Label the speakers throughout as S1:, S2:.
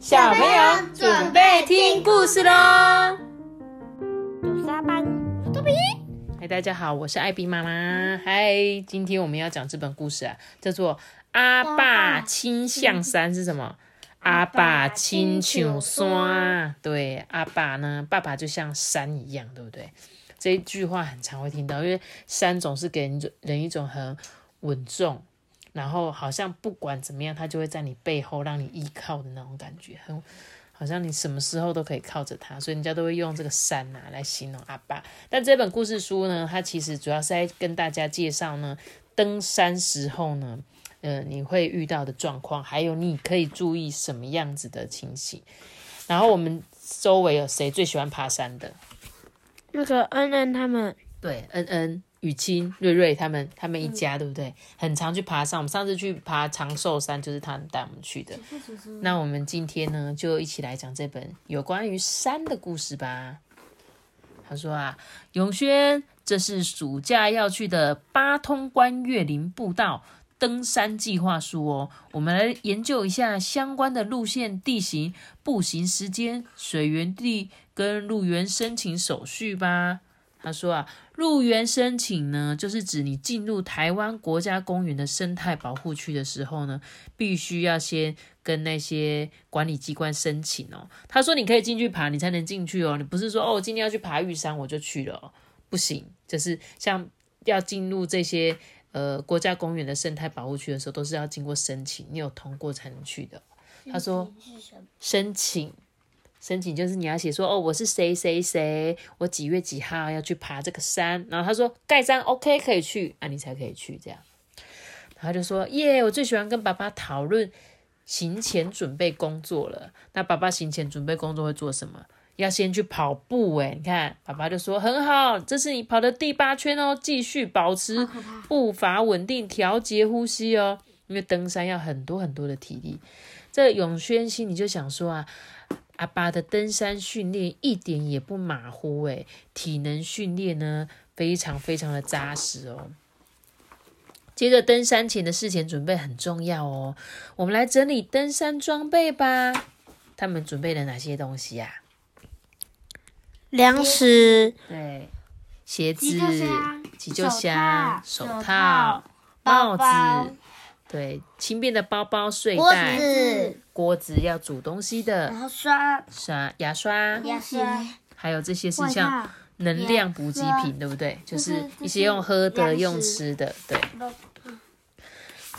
S1: 小朋友准备听故事喽！
S2: 有沙班，豆皮。
S1: 嗨，大家好，我是艾比妈妈。嗨，今天我们要讲这本故事啊，叫做《阿爸亲像山》是什么？阿爸亲像山。对，阿爸呢，爸爸就像山一样，对不对？这一句话很常会听到，因为山总是给人人一种很稳重。然后好像不管怎么样，他就会在你背后让你依靠的那种感觉，很好像你什么时候都可以靠着他，所以人家都会用这个山呐来形容阿爸。但这本故事书呢，它其实主要是在跟大家介绍呢，登山时候呢，呃，你会遇到的状况，还有你可以注意什么样子的情形。然后我们周围有谁最喜欢爬山的？
S2: 那个恩恩他们，
S1: 对，恩恩。雨清、瑞瑞他们，他们一家对不对？很常去爬山。我们上次去爬长寿山，就是他们带我们去的。那我们今天呢，就一起来讲这本有关于山的故事吧。他说啊，永轩，这是暑假要去的八通关岳林步道登山计划书哦。我们来研究一下相关的路线、地形、步行时间、水源地跟入园申请手续吧。他说啊，入园申请呢，就是指你进入台湾国家公园的生态保护区的时候呢，必须要先跟那些管理机关申请哦。他说你可以进去爬，你才能进去哦。你不是说哦，今天要去爬玉山我就去了，不行。就是像要进入这些呃国家公园的生态保护区的时候，都是要经过申请，你有通过才能去的。他说申请。申请就是你要写说哦，我是谁谁谁，我几月几号要去爬这个山，然后他说盖章 OK 可以去，啊你才可以去这样。他就说耶，我最喜欢跟爸爸讨论行前准备工作了。那爸爸行前准备工作会做什么？要先去跑步诶，你看爸爸就说很好，这是你跑的第八圈哦，继续保持 步伐稳定，调节呼吸哦，因为登山要很多很多的体力。这永轩心里就想说啊。阿爸的登山训练一点也不马虎诶，体能训练呢非常非常的扎实哦。接着登山前的事前准备很重要哦，我们来整理登山装备吧。他们准备了哪些东西呀？
S2: 粮食，
S1: 对，鞋子、急救箱、手套、帽子。对，轻便的包包、睡袋、锅子要煮东西的，
S2: 然后刷。
S1: 刷牙刷、
S2: 牙刷，
S1: 还有这些是像能量补给品，对不对？就是一些用喝的、用吃的，对。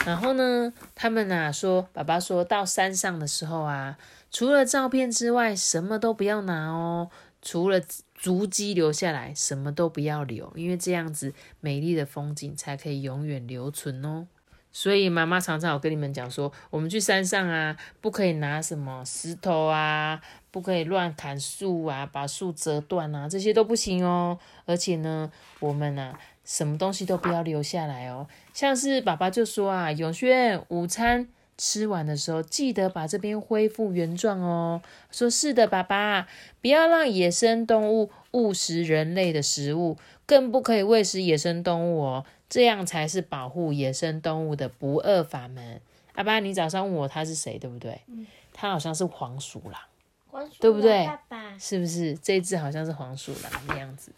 S1: 然后呢，他们啊说，爸爸说到山上的时候啊，除了照片之外，什么都不要拿哦，除了足迹留下来，什么都不要留，因为这样子美丽的风景才可以永远留存哦。所以妈妈常常有跟你们讲说，我们去山上啊，不可以拿什么石头啊，不可以乱砍树啊，把树折断啊，这些都不行哦。而且呢，我们啊，什么东西都不要留下来哦。像是爸爸就说啊，永轩午餐吃完的时候，记得把这边恢复原状哦。说是的，爸爸，不要让野生动物误食人类的食物，更不可以喂食野生动物哦。这样才是保护野生动物的不二法门。阿爸，你早上问我他是谁，对不对？嗯，他好像是黄鼠狼，对不对？是不是这只好像是黄鼠狼的样子？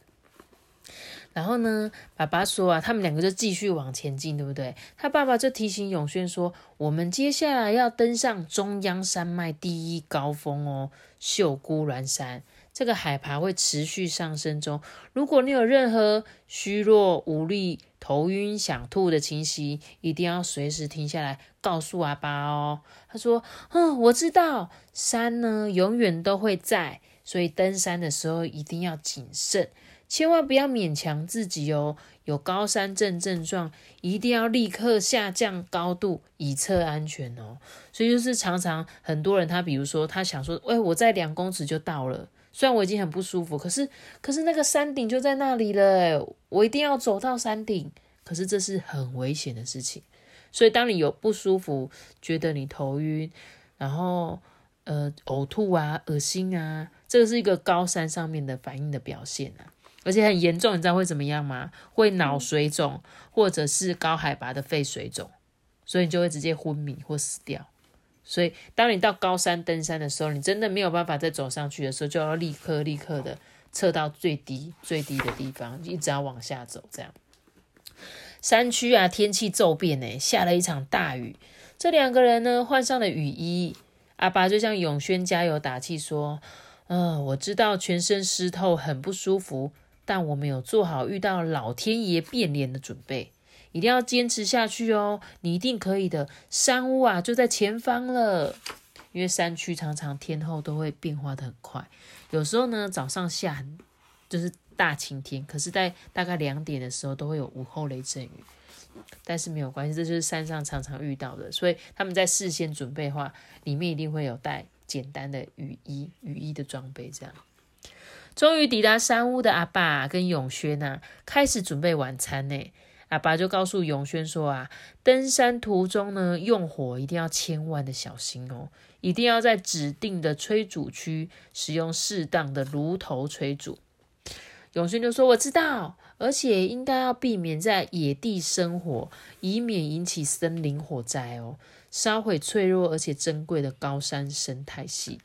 S1: 然后呢，爸爸说啊，他们两个就继续往前进，对不对？他爸爸就提醒永轩说，我们接下来要登上中央山脉第一高峰哦，秀姑峦山。这个海拔会持续上升中。如果你有任何虚弱、无力、头晕、想吐的情形，一定要随时停下来告诉阿爸哦。他说：“嗯，我知道，山呢永远都会在，所以登山的时候一定要谨慎，千万不要勉强自己哦。有高山症症状，一定要立刻下降高度以测安全哦。所以就是常常很多人，他比如说他想说，哎，我在两公尺就到了。”虽然我已经很不舒服，可是可是那个山顶就在那里了，我一定要走到山顶。可是这是很危险的事情，所以当你有不舒服，觉得你头晕，然后呃呕吐啊、恶心啊，这个是一个高山上面的反应的表现啊，而且很严重，你知道会怎么样吗？会脑水肿，或者是高海拔的肺水肿，所以你就会直接昏迷或死掉。所以当你到高山登山的时候，你真的没有办法再走上去的时候，就要立刻立刻的撤到最低最低的地方，一直要往下走。这样山区啊，天气骤变呢，下了一场大雨。这两个人呢，换上了雨衣。阿爸就向永轩加油打气说：“嗯，我知道全身湿透很不舒服，但我们有做好遇到老天爷变脸的准备，一定要坚持下去哦！你一定可以的，山屋啊就在前方了。因为山区常常天后都会变化的很快，有时候呢早上下就是大晴天，可是在大概两点的时候都会有午后雷阵雨。”但是没有关系，这就是山上常常遇到的，所以他们在事先准备的话，里面一定会有带简单的雨衣、雨衣的装备。这样，终于抵达山屋的阿爸跟永轩呐，开始准备晚餐呢。阿爸就告诉永轩说啊，登山途中呢，用火一定要千万的小心哦，一定要在指定的炊煮区使用适当的炉头炊煮。永轩就说：“我知道。”而且应该要避免在野地生火，以免引起森林火灾哦，烧毁脆弱而且珍贵的高山生态系。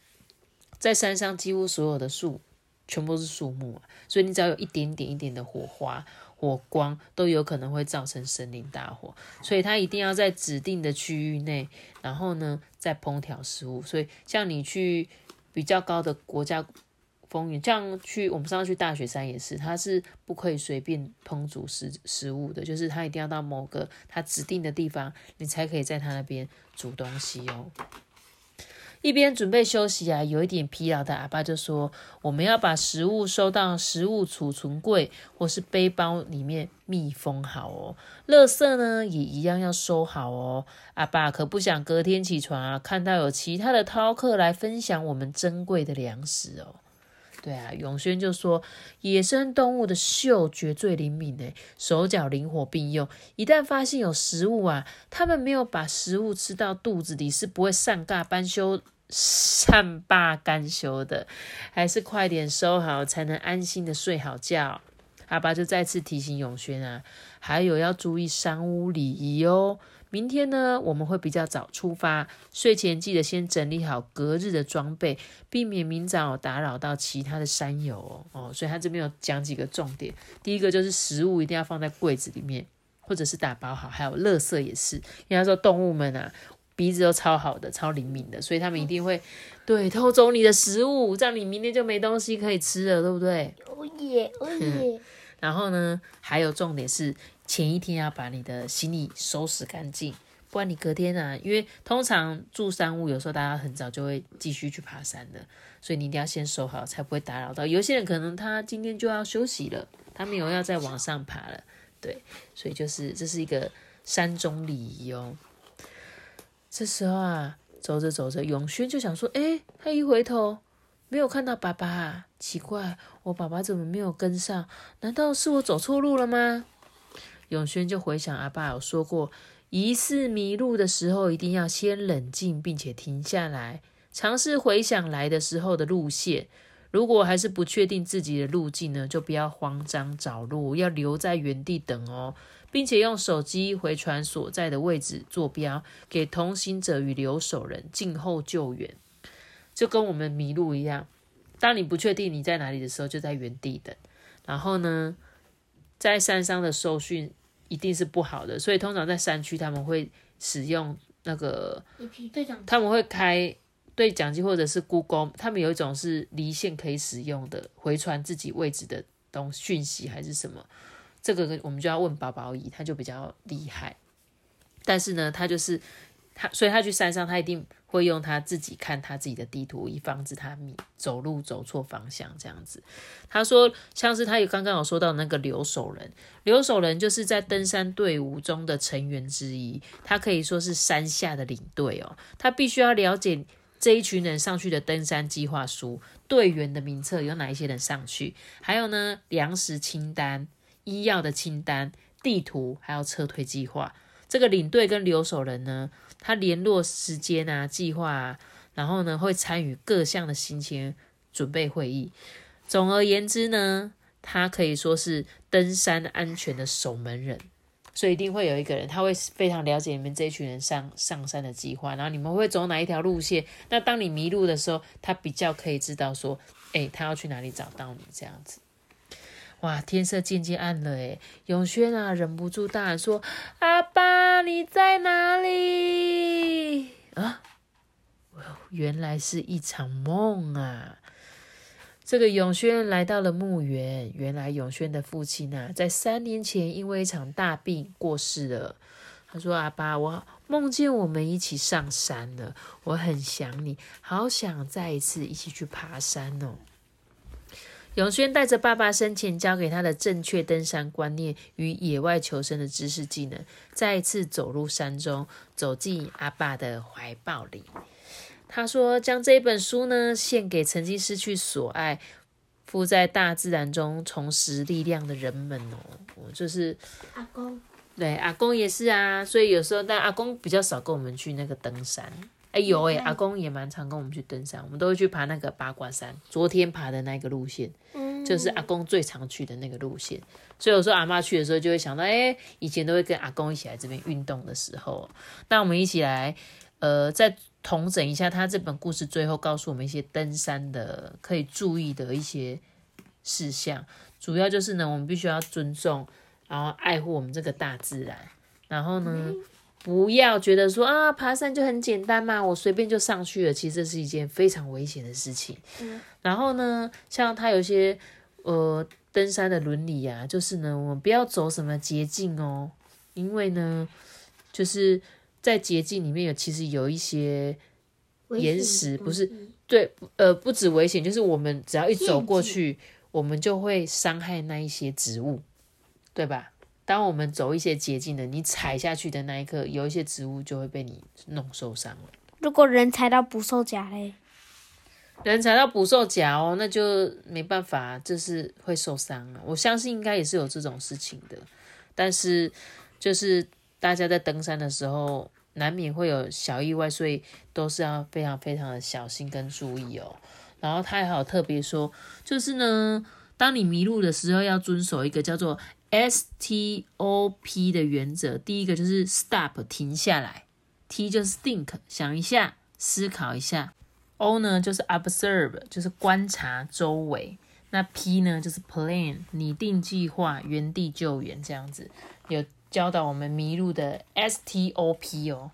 S1: 在山上，几乎所有的树全部是树木，所以你只要有一点点、一点的火花、火光，都有可能会造成森林大火。所以它一定要在指定的区域内，然后呢再烹调食物。所以像你去比较高的国家。风云，这样去，我们上次去大雪山也是，它是不可以随便烹煮食食物的，就是它一定要到某个它指定的地方，你才可以在它那边煮东西哦。一边准备休息啊，有一点疲劳的阿爸就说：“我们要把食物收到食物储存柜或是背包里面密封好哦，垃圾呢也一样要收好哦。”阿爸可不想隔天起床啊，看到有其他的饕客来分享我们珍贵的粮食哦。对啊，永轩就说，野生动物的嗅觉最灵敏诶，手脚灵活并用，一旦发现有食物啊，他们没有把食物吃到肚子里，是不会善罢甘休、善罢甘休的，还是快点收好，才能安心的睡好觉。阿爸就再次提醒永轩啊，还有要注意山屋礼仪哦。明天呢，我们会比较早出发，睡前记得先整理好隔日的装备，避免明早打扰到其他的山友哦。哦，所以他这边有讲几个重点，第一个就是食物一定要放在柜子里面，或者是打包好，还有垃圾也是。因为他说动物们啊，鼻子都超好的，超灵敏的，所以他们一定会对偷走你的食物，这样你明天就没东西可以吃了，对不对？
S2: 哦耶，哦耶。
S1: 然后呢，还有重点是。前一天要把你的行李收拾干净，不然你隔天啊，因为通常住山屋，有时候大家很早就会继续去爬山的，所以你一定要先收好，才不会打扰到。有些人可能他今天就要休息了，他没有要再往上爬了，对，所以就是这是一个山中礼仪哦。这时候啊，走着走着，永轩就想说，哎，他一回头没有看到爸爸，奇怪，我爸爸怎么没有跟上？难道是我走错路了吗？永轩就回想阿爸有说过，疑似迷路的时候，一定要先冷静，并且停下来，尝试回想来的时候的路线。如果还是不确定自己的路径呢，就不要慌张找路，要留在原地等哦，并且用手机回传所在的位置坐标给同行者与留守人，静候救援。就跟我们迷路一样，当你不确定你在哪里的时候，就在原地等。然后呢，在山上的搜讯。一定是不好的，所以通常在山区他们会使用那个，他们会开对讲机或者是 Google，他们有一种是离线可以使用的回传自己位置的东讯息还是什么，这个我们就要问宝宝姨，他就比较厉害，但是呢，他就是他，所以他去山上他一定。会用他自己看他自己的地图，以防止他迷走路走错方向这样子。他说，像是他有刚刚有说到那个留守人，留守人就是在登山队伍中的成员之一，他可以说是山下的领队哦。他必须要了解这一群人上去的登山计划书、队员的名册有哪一些人上去，还有呢粮食清单、医药的清单、地图，还有撤退计划。这个领队跟留守人呢？他联络时间啊，计划啊，然后呢会参与各项的行前准备会议。总而言之呢，他可以说是登山安全的守门人。所以一定会有一个人，他会非常了解你们这一群人上上山的计划，然后你们会走哪一条路线。那当你迷路的时候，他比较可以知道说，哎，他要去哪里找到你这样子。哇，天色渐渐暗了，诶，永轩啊，忍不住大喊说：“阿爸，你在哪里？”啊，原来是一场梦啊！这个永轩来到了墓园，原来永轩的父亲啊，在三年前因为一场大病过世了。他说：“阿爸，我梦见我们一起上山了，我很想你，好想再一次一起去爬山哦。”永轩带着爸爸生前教给他的正确登山观念与野外求生的知识技能，再一次走入山中，走进阿爸的怀抱里。他说：“将这一本书呢，献给曾经失去所爱、附在大自然中重拾力量的人们哦。”我就是
S2: 阿公，
S1: 对阿公也是啊。所以有时候，但阿公比较少跟我们去那个登山。哎有哎，阿公也蛮常跟我们去登山，我们都会去爬那个八卦山。昨天爬的那个路线，嗯，就是阿公最常去的那个路线。所以有时候阿妈去的时候，就会想到，哎，以前都会跟阿公一起来这边运动的时候，那我们一起来，呃，再统整一下他这本故事最后告诉我们一些登山的可以注意的一些事项。主要就是呢，我们必须要尊重，然后爱护我们这个大自然，然后呢。不要觉得说啊，爬山就很简单嘛，我随便就上去了。其实这是一件非常危险的事情。嗯，然后呢，像他有些呃登山的伦理啊，就是呢，我们不要走什么捷径哦，因为呢，就是在捷径里面有其实有一些岩石，不是对，呃，不止危险，就是我们只要一走过去，我们就会伤害那一些植物，对吧？当我们走一些捷径的，你踩下去的那一刻，有一些植物就会被你弄受伤了。
S2: 如果人踩到捕兽夹嘞，
S1: 人踩到捕兽夹哦，那就没办法，就是会受伤啊。我相信应该也是有这种事情的，但是就是大家在登山的时候，难免会有小意外，所以都是要非常非常的小心跟注意哦。然后他还好特别说，就是呢，当你迷路的时候，要遵守一个叫做。STOP 的原则，第一个就是 stop 停下来，T 就是 think 想一下，思考一下，O 呢就是 observe 就是观察周围，那 P 呢就是 plan 拟定计划，原地救援这样子，有教导我们迷路的 STOP 哦。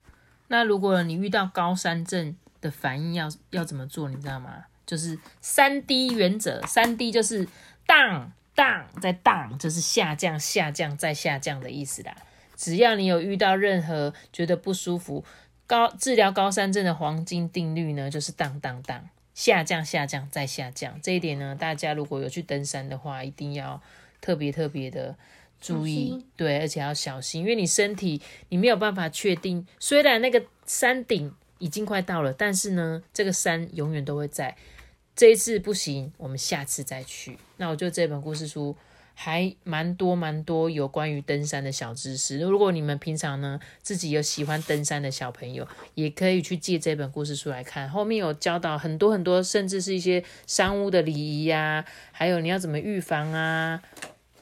S1: 那如果你遇到高山症的反应，要要怎么做？你知道吗？就是三 D 原则，三 D 就是 down。down 再 down 就是下降、下降再下降的意思啦。只要你有遇到任何觉得不舒服，高治疗高山症的黄金定律呢，就是 down down down 下降、下降再下降。这一点呢，大家如果有去登山的话，一定要特别特别的注意，对，而且要小心，因为你身体你没有办法确定，虽然那个山顶已经快到了，但是呢，这个山永远都会在。这一次不行，我们下次再去。那我觉得这本故事书还蛮多蛮多有关于登山的小知识。如果你们平常呢自己有喜欢登山的小朋友，也可以去借这本故事书来看。后面有教导很多很多，甚至是一些山屋的礼仪呀，还有你要怎么预防啊，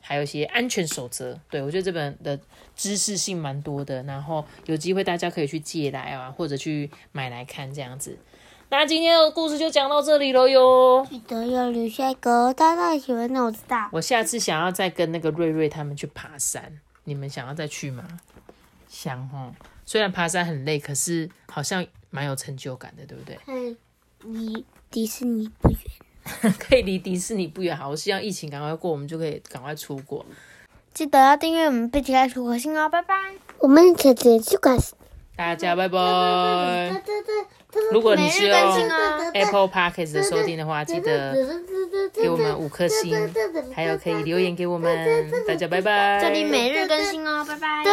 S1: 还有一些安全守则。对我觉得这本的知识性蛮多的。然后有机会大家可以去借来啊，或者去买来看这样子。那今天的故事就讲到这里了哟。
S2: 记得要留下一个大大喜欢的我知道。
S1: 我下次想要再跟那个瑞瑞他们去爬山，你们想要再去吗？想哦。虽然爬山很累，可是好像蛮有成就感的，对不对？
S2: 嗯，离迪士尼不远。
S1: 可以离迪士尼不远。好，我希望疫情赶快过，我们就可以赶快出国。
S2: 记得要订阅我们贝奇爱出国信哦，拜拜。我们可以去关。
S1: 大家拜拜。如果你是用 Apple Podcast 的收听的话，记得给我们五颗星，还有可以留言给我们。大家拜拜。
S2: 这里每日更新哦，拜拜。